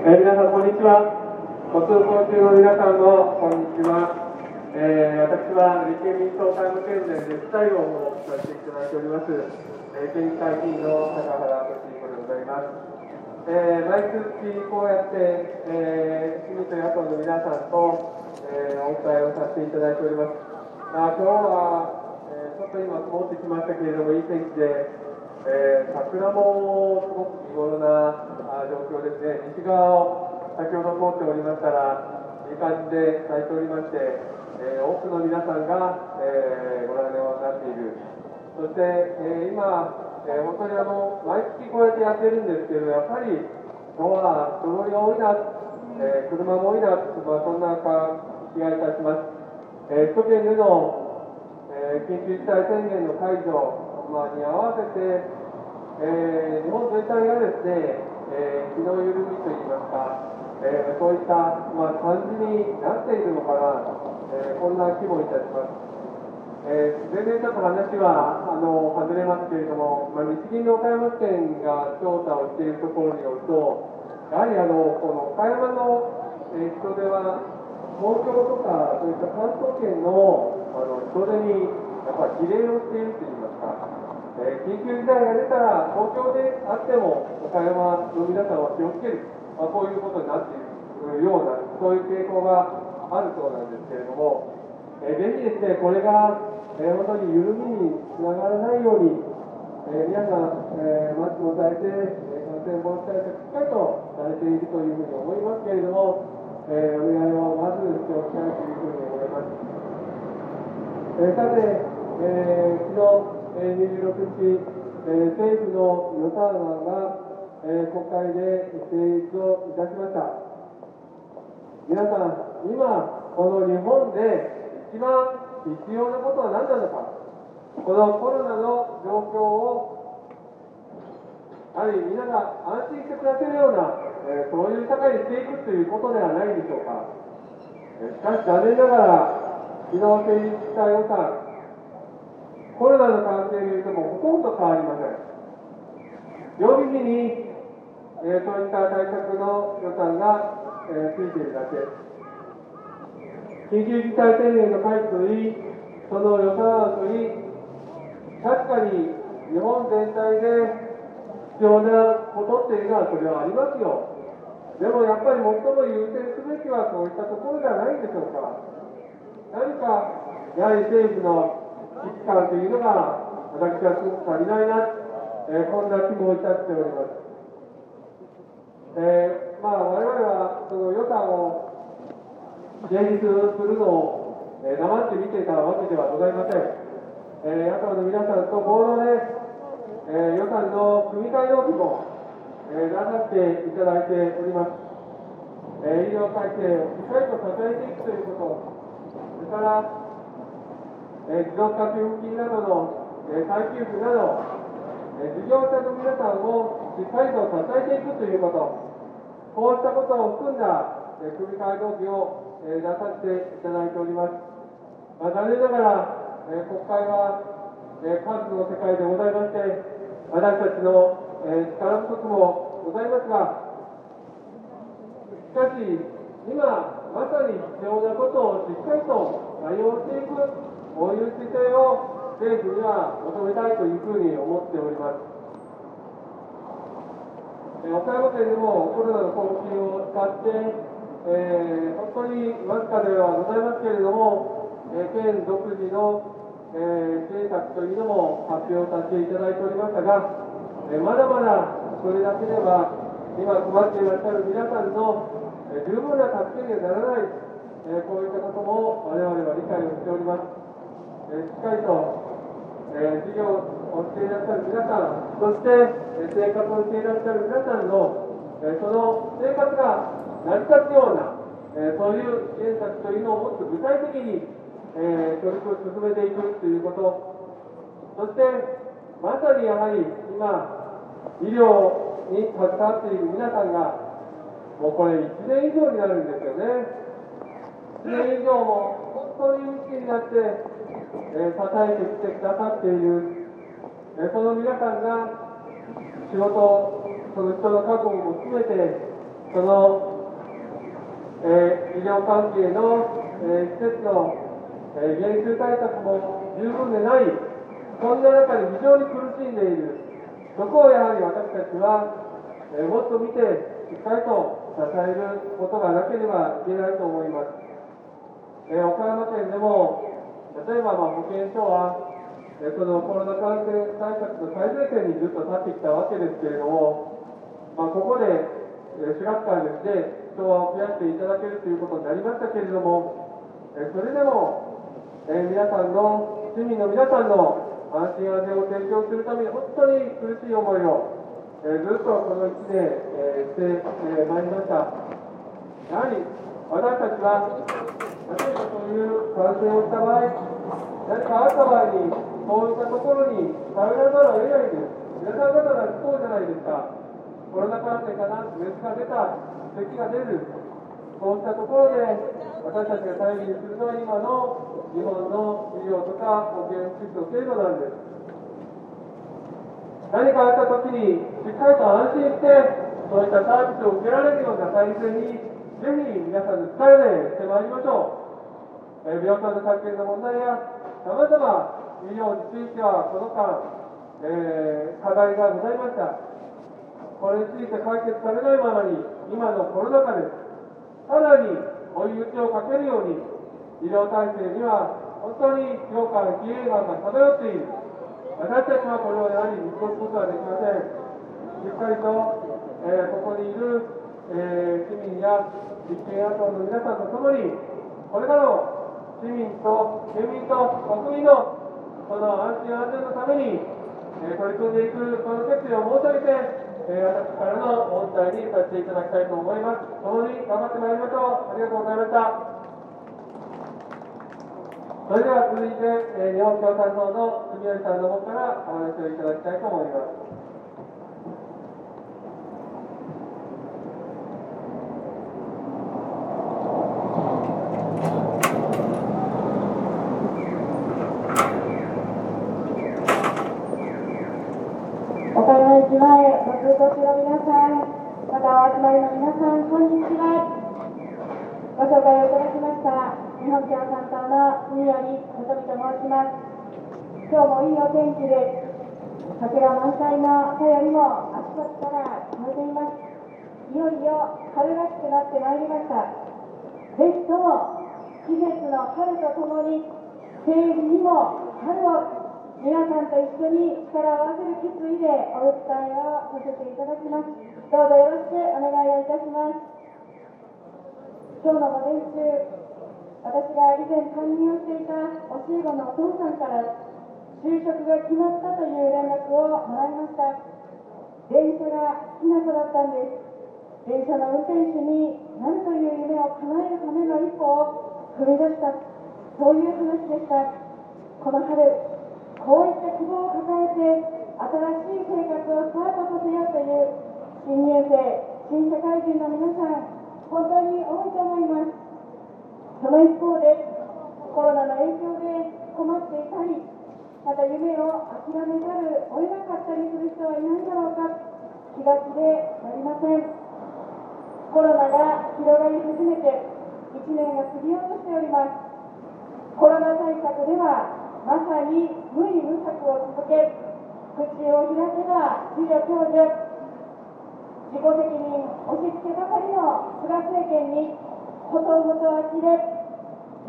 えー皆さん、こんにちは。ご通行中の皆さんも、こんにちは。えー私は立憲民主党タイム県連で副対応をさせていただいております、えー県議会議員の高原俊彦でございます。えー毎月こうやって、えー、市民と野党の皆さんと、えーお伝えをさせていただいております。あ今日は、えーちょっと今曇ってきましたけれども、いい天気で、えー桜もすごく見頃な状況ですね。西側を先ほど通っておりましたら、いい感じで咲いておりまして、えー多くの皆さんが、えーご覧になっている。そして、えー今、えー本当にあの、毎月こうやってやってるんですけど、やっぱり、今日は人通りが多いな、えー車も多いな、まあ、そんな気がいたします。えー首都圏での、えー緊急事態宣言の解除、まあ、に合わせて、えー日本全体がですね、えー気の緩みといいますか、えーそういった、まあ、感じになっているのかな、えーこんな気もいたします。えー全然ちょっと話はあの外れますけれども、まあ、日銀の岡山県が調査をしているところによると、やはりあのこの岡山の、えー人出は、東京とか、そういった関東圏のあの人出にやっぱり比例をしているといいますか、えー緊急事態が出たら、東京であっても、岡山の皆さんは気をつける、まあ、こういうことになっているような、そういう傾向があるそうなんですけれども、えーぜひですね、これが、えー本当に緩みにつながらないように、えー皆さん、えーマスクをされて、え感染防止対策しっかりとされているというふうに思いますけれども、えーお願いをまずしておきたいというふうに思います。えさて、え昨日、え26日、え政府の予算案が、え国会で成立をいたしました。皆さん、今、この日本で一番必要なことは何なのか、このコロナの状況を、やはり皆が安心して暮らせるような、えーそういう社会にしていくということではないでしょうか。えーしかし、残念ながら、昨日成立した予算、コロナの関係によってもほとんど変わりません。予備費に、えーそういった対策の予算が、えーついているだけ。緊急事態宣言の解除といい、その予算案といい、確かに日本全体で必要なことっていうのはそれはありますよ。でもやっぱり最も優先すべきはそういったところではないんでしょうか。やはり政府の危機感というのが、私はすごく足りないな、えーこんな気もいたしております。えーまあ、我々はその予算を現実するのを、えー黙って見ていたわけではございません。えー野党の皆さんと合同で、えー予算の組み替え要求も、えー出させていただいております。えー医療体制をしっかりと支えていくということ、それから、えー持続化給付金などの、えー再給付など、え事業者の皆さんをしっかりと支えていくということ、こうしたことを含んだ、え組み替え動機を、えー出させていただいております。まあ、残念ながら、え国会は、えー、数の世界でございまして、私たちの、え力不足もございますが、しかし、今、まさに必要なことをしっかりと対応していく、こういう姿勢を政府には求めたいというふうに思っております。えー岡山県でもコロナの交付金を使って、えー本当にわずかではございますけれども、えー県独自の、えー支援策というのも発表させていただいておりましたが、えーまだまだそれだけでは、今配っていらっしゃる皆さんの、え十分な助けにはならない、えーこういったことも我々は理解をしております。えしっかりとえ事業をしていらっしゃる皆さん、そして、え生活をしていらっしゃる皆さんの、えその生活が成り立つような、えそういう支援策というのをもっと具体的に、えー取り組み進めていくということ、そして、まさにやはり今、医療に携わっている皆さんが、もうこれ1年以上になるんですよね。1年以上も本当に密になって、えー支えてきてくださっている、えーその皆さんが仕事、その人の確保も含めて、その、えー、医療関係の、え、施設の、え、減収対策も十分でない、そんな中で非常に苦しんでいる、そこをやはり私たちは、え、もっと見て、しっかりと支えることがなければいけないと思います。え、岡山県でも、例えばまあ保健所は、えー、そのコロナ感染対策の最前線にずっと立ってきたわけですけれども、まあ、ここで、え4月からですね、人を増やしていただけるということになりましたけれども、えそれでも、え皆さんの、市民の皆さんの安心安全を提供するために本当に苦しい思いを、えずっとこの1年、えしてまいりました。やはり私たちは、例えばそういう感染をした場合、何かあった場合に、そういったところに頼らざるを得ないんです。皆さん方がそうじゃないですか。コロナ感染かな、熱が出た、咳が出る、そうしたところで私たちが頼りにするのは今の日本の医療とか保健システム制度なんです。何かあった時にしっかりと安心して、そういったサービスを受けられるような体制に、ぜひ皆さんで伝えしてまいりましょう。えー、病床の発見の問題や、さまざま医療についてはこの間、えー、課題がございました。これについて解決されないままに、今のコロナ禍です。さらに追い打ちをかけるように、医療体制には本当に評価の比叡感が漂っている。私たちはこれをやはり見越すことはできません。しっかりと、えー、ここにいる、えー、市民や立憲野党の皆さんと共に、これからの市民と県民と国民のこの安心安全のために、えー、取り組んでいくこの決意を申し上げて、えー、私からの問題にさせていただきたいと思います。共に頑張ってまいりましょう。ありがとうございました。それでは続いて、えー、日本共産党の住吉さんの方からお話をいただきたいと思います。通行の皆さん、またお集まりの皆さん、こんにちは。ご紹介をいただきました、日本共産党の住吉琴美と申します。今日もいいお天気で、桜満開の便りもあちこちから聞こえています。いよいよ春らしくなってまいりました。ぜひとも季節の春とともに、政治にも春を皆さんと一緒に力を合わせる決意でお伝えをさせていただきます。どうぞよろしくお願いをいたします。今日の午前中、私が以前担任をしていた教え子のお父さんから就職が決まったという連絡をもらいました。電車が好きな子だったんです。電車の運転手になるという夢を叶えるための一歩を踏み出した、そういう話でした。この春、こういった希望を抱えて新しい生活をスタートさせようという新入生、新社会人の皆さん、本当に多いと思います。その一方で、コロナの影響で困っていたり、また夢を諦めざるを得なかったりする人はいないだろうか、気が気でなりません。コロナが広がり始めて1年が過ぎようとしております。コロナ対策ではまさに無理無策を続け、口を開けば自助共助、自己責任押し付けばかりの菅政権にことごと呆れ、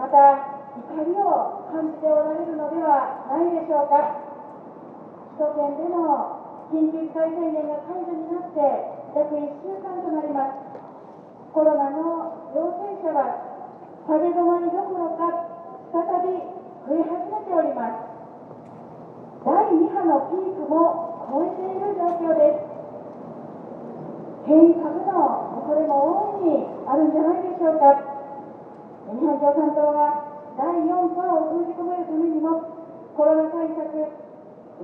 また怒りを感じておられるのではないでしょうか。首都圏での緊急事態宣言が解除になって約1週間となります。コロナの陽性者は下げ止まりどころか再び増え始めております第2波のピークも超えている状況です変異株の恐れも大いにあるんじゃないでしょうか日本共産党は第4波を封じ込めるためにもコロナ対策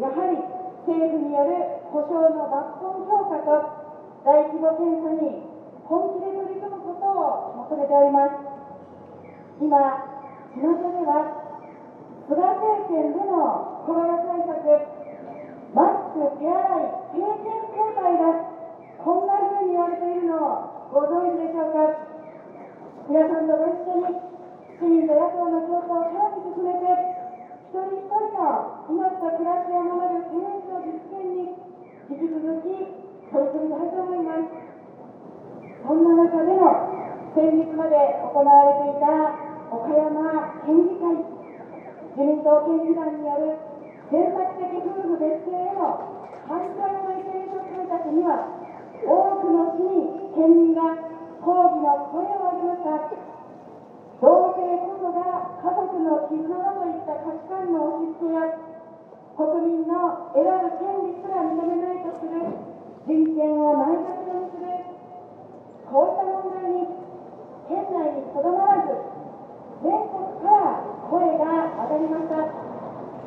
やはり政府による保障の抜本強化と大規模検査に本気で取り組むことを求めております。今巷では菅政権でのコロナ対策、マスク、手洗い、経験交代だ、こんな風に言われているのをご存皆さんとご一緒に市民と野党の調査をさらに進めて一人一人の命と暮らしを守る天使の実現に引き続き取り組みたいと思いますそんな中での先日まで行われていた岡山県議会自民党県議団による選択的夫婦別姓への反対の意見書採択には多くの市民県民が抗議の声を上げました同性こそが家族の絆だといった価値観の押し付けや国民の選ぶ権利すら認めないとする人権を内閣にするこうした問題に県内にとどまらず全国から声が上がりました。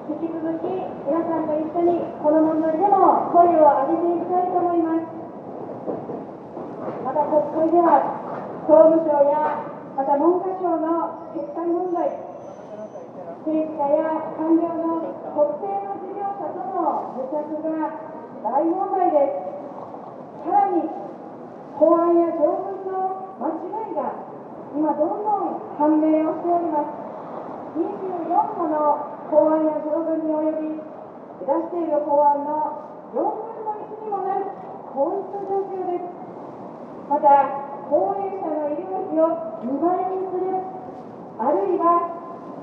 引き続き皆さんと一緒にこの問題でも声を上げていきたいと思います。また国会では総務省やまた文科省の撤回問題政治家や官僚の特定の事業者との癒着が大問題です。さらに法案や条文の間違いが今どんどん判明をしております。24もの法案や条文に及び出している法案の4分の1にもなるこういった状況です。また高齢者の医療費を2倍にするあるいは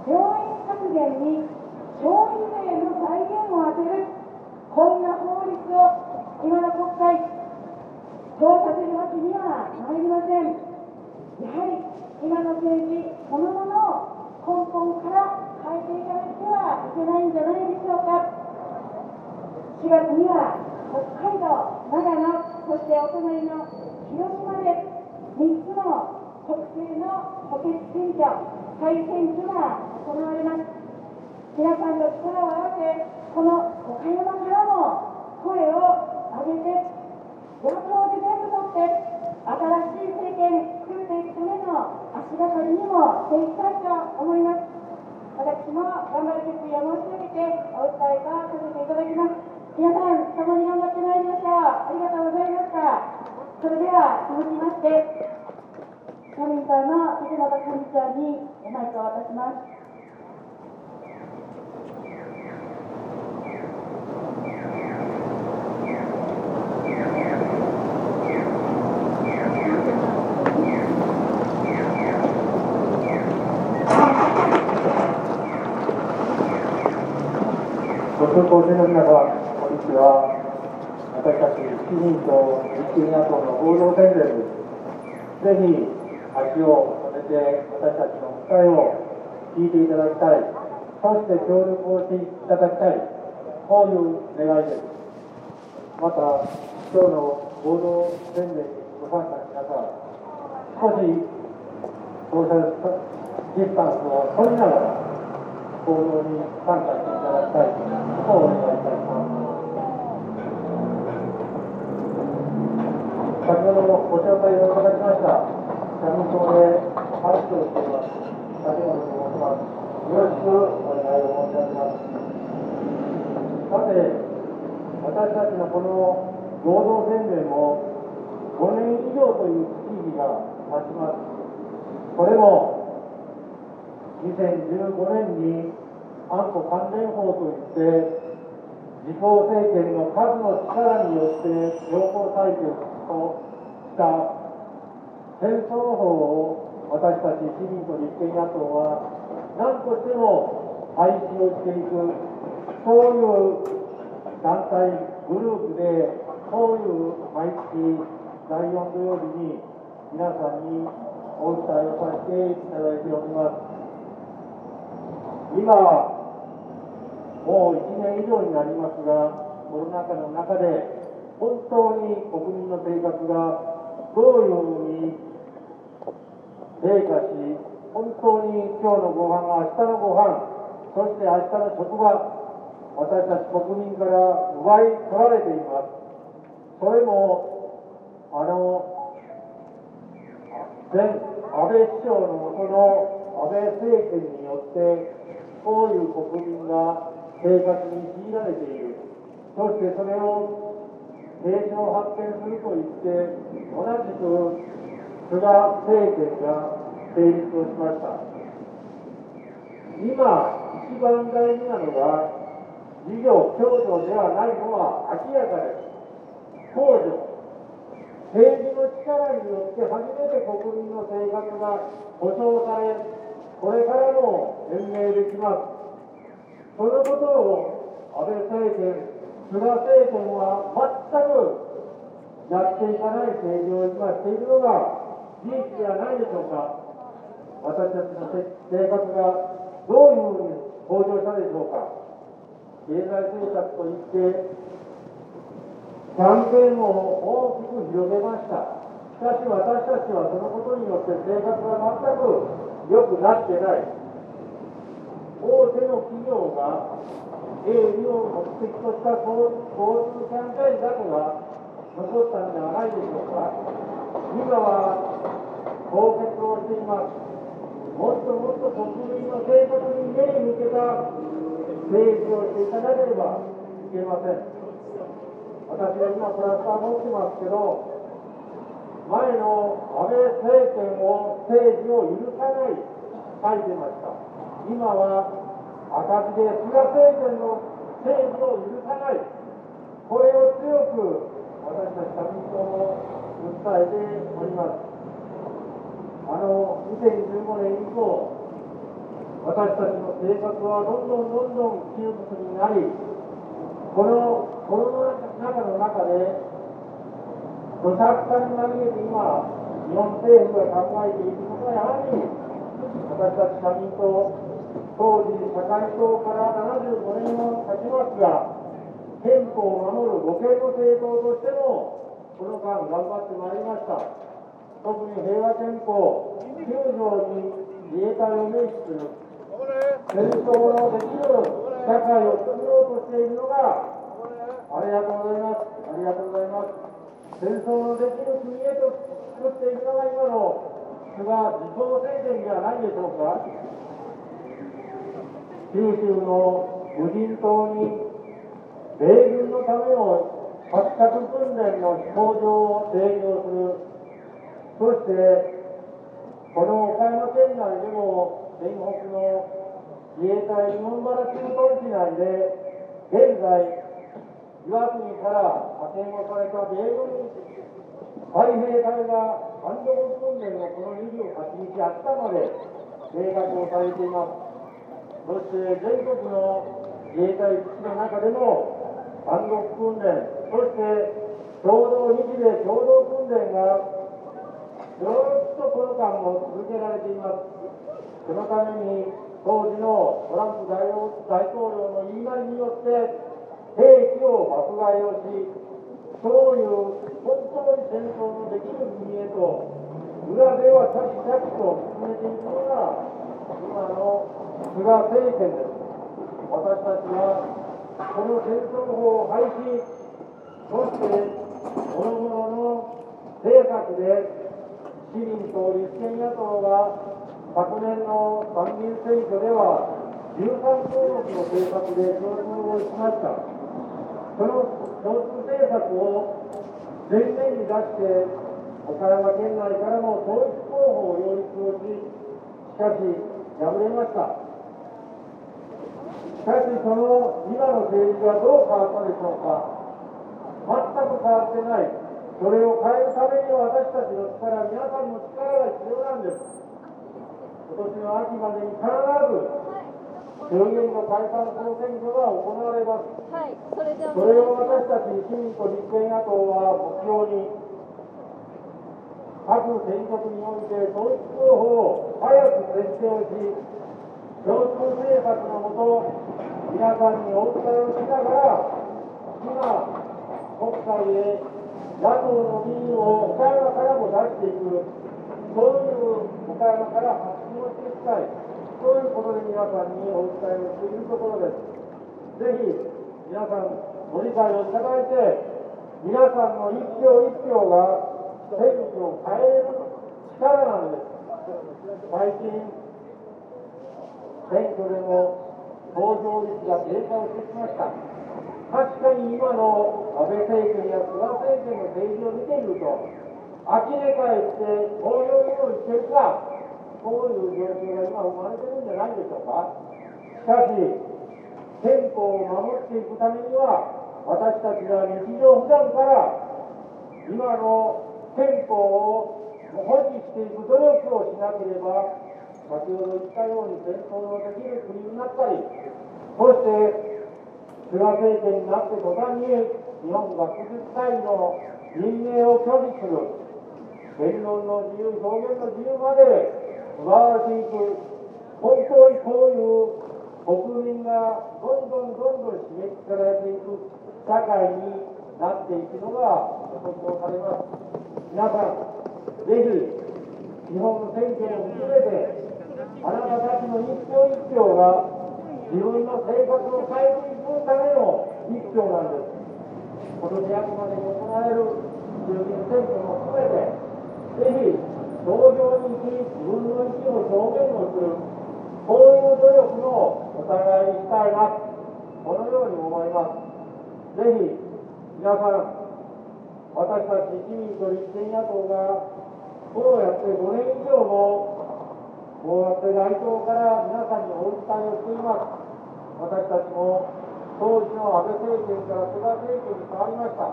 病院削減に消費税の財源を充てるこんな法律を今の国会通させるわけには参りませんやはり今の政治そのものを根本から変えていかなくてはいけないんじゃないでしょうか。4月には北海道長野そしてお隣の広島で3つの国政の補欠選挙再選挙が行われます皆さんの力を合わせこの岡山からも声を上げて野党で全部取って新しい政権作っていくための足がかりにもしていきたいと思います私も頑張る決意を申し上げてお訴えとさせていただきます皆さん共に頑張ってまいりましょう。ありがとうございました。それでは続きまして社民党の藤本幹事長にマイクを渡しますご通行中の皆様、こんにちは。民と立憲野党の合同宣伝です。ぜひ足を止めて私たちの訴えを聞いていただきたい。そして協力をしていただきたい。こういう願いです。また、今日の合同宣伝にご参加の皆さん、少しソーシャルディスタンスを取りながら、行動に参加していただきたいとお願い先ほどもご紹介をいただきました、社民党で発表しています、竹本と申します。よろしくお願いを申し上げます。さて、私たちのこの合同宣言も5年以上という月日が経ちます。それも2015年に安保関連法といって自公政権の数の力によって強行採決とした戦争法を私たち市民と立憲野党は何としても廃止をしていくそういう団体グループでそういう毎月第4土曜日に皆さんにお伝えをさせていただいております。今、もう1年以上になりますが、コロナ禍の中で、本当に国民の生活がどういうふうに低下し、本当に今日のご飯が明日のご飯、そして明日の職場、私たち国民から奪い取られています。それも、あの、前安倍首相のもとの安倍政権によって、こういう国民が生活に強いられている。そしてそれを継承発展すると言って、同じく菅政権が成立をしました。今一番大事なのが事業共助ではないのは明らかです。公助政治の力によって初めて国民の生活が保障されこれからも延命できます。そのことを安倍政権菅政権は全くやっていかない政治を今しているのが事実ではないでしょうか。私たちの生活がどういうふうに向上したでしょうか。経済政策といってキャンペーンを大きく広げました。しかし私たちはそのことによって生活が全く良くなってない。大手の企業が営利を目的とした交通キャンペーンだとが残ったのではないでしょうか。今は凍結をしています。もっともっと国民の生活に目に向けた政治をしていかなければいけません。私は今プラスター持ってますけど前の安倍政権を政治を許さない書いてました。今は赤字で菅政権の政治を許さないこれを強く私たち社民党も訴えております。あの2015年以降、私たちの生活はどんどんどんどん窮屈になり、このコロナ禍の中で、土砂化に紛れて今、日本政府が考えていることはやはり、私たち社民党、当時社会党から75年を経ちますが、憲法を守る護憲の政党としても、この間頑張ってまいりました。特に平和憲法9条に自衛隊を明記する、戦争のできる社会を作ろうとしているのが、ありがとうございます。ありがとうございます。戦争のできる国へと作っていくのが今の菅自公政権ではないでしょうか。九州の無人島に米軍のための発着訓練の飛行場を提供する、そして、この岡山県内でも、全北の自衛隊日本原駐屯地内で、現在、岩国から派遣をされた米軍海兵隊が単独訓練をこの28日、明日まで計画をされています。そして全国の自衛隊基地の中でも単独訓練、そして共同日米共同訓練がずっとこの間も続けられています。そのために当時のトランプ大統領の言いなりによって兵器を爆買いをし、そういう本当に戦争のできる国へと裏では着々と進めていくのが今の菅政権です。私たちはこの戦争法を廃止、そして、諸々のの政策で、市民と立憲野党が昨年の参議院選挙では、13項目の政策で共通をしました。その共通政策を前面に出して、岡山県内からも統一候補を擁立をし、しかし、敗れました。しかしその今の政治はどう変わったでしょうか。全く変わってない。それを変えるためには私たちの力皆さんの力が必要なんです。今年の秋までに必ず衆議院の解散総選挙が行われます、はい、それそれを私たち市民と立憲野党は目標に各選挙区において統一候補を早く設定をし共通政策のもと皆さんにお伝えをしながら、今、国会で野党の議員を岡山からも出していく、そういう岡山から発信をしていきたい、そういうことで皆さんにお伝えをしているところです。ぜひ、皆さん、ご理解をいただいて、皆さんの一票一票が選挙を変える力なんです。最近、選挙でも投票率が低下をしてきました。確かに今の安倍政権や菅政権の政治を見ていると、呆れ返って投票にもしてるか、こういう状況が今生まれてるんじゃないでしょうか。しかし、憲法を守っていくためには、私たちが日常普段から今の憲法を保持していく努力をしなければ、先ほど言ったように戦争のできる国になったり、そして菅政権になって途端に日本が50歳の任命を拒否する、言論の自由、表現の自由まで奪われていく、本当にこういう国民がどんどんどんどん刺激されていく社会になっていくのが予測されます。皆さん、ぜひ日本の選挙も含めて、あなたたちの一票一票が自分の生活を変えていくための一票なんです。今年秋までに行われる衆議院選挙も含めて、ぜひ投票に行き、自分の意思を表現をする、こういう努力をお互いにしたいな、このように思います。ぜひ皆さん、私たち自民と立憲野党が、こうやって5年以上も、こうやって街頭から皆さんにお訴えをしています。私たちも当時の安倍政権から菅政権に変わりました。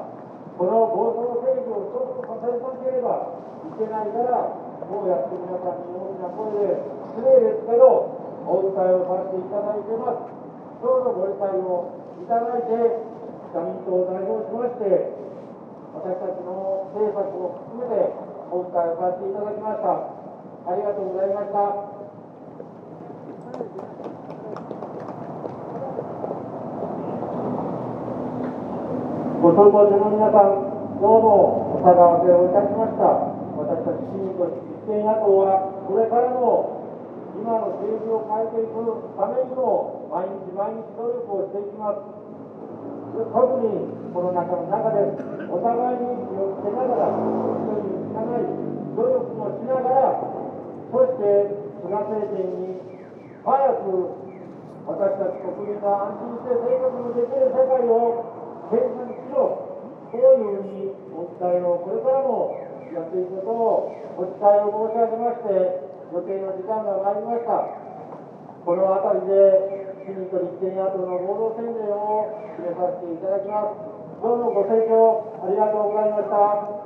この暴走政治をストップさせなければいけないから、こうやって皆さんに大きな声で、失礼ですけど、お訴えをさせていただいています。どうぞご理解をいただいて、社民党を代表しまして、私たちの政策を含めてお訴えをさせていただきました。ありがとうございました。ご総合の皆さん、どうもお騒がせをいたしました。私たち市民と立憲野党は、これからも今の政治を変えていくためにも、毎日毎日努力をしていきます。特にコロナ禍の中で、お互いに気をつけながら、一人につかない努力もしながら、そして菅政権に早く私たち国民が安心して生活のできる世界を建設しろ、こういうふうにお伝えをこれからもやっていくことをお伝えを申し上げまして、予定の時間が参りました。この辺りで市民と立憲野党の合同宣言を締めさせていただきます。どうもご清聴ありがとうございました。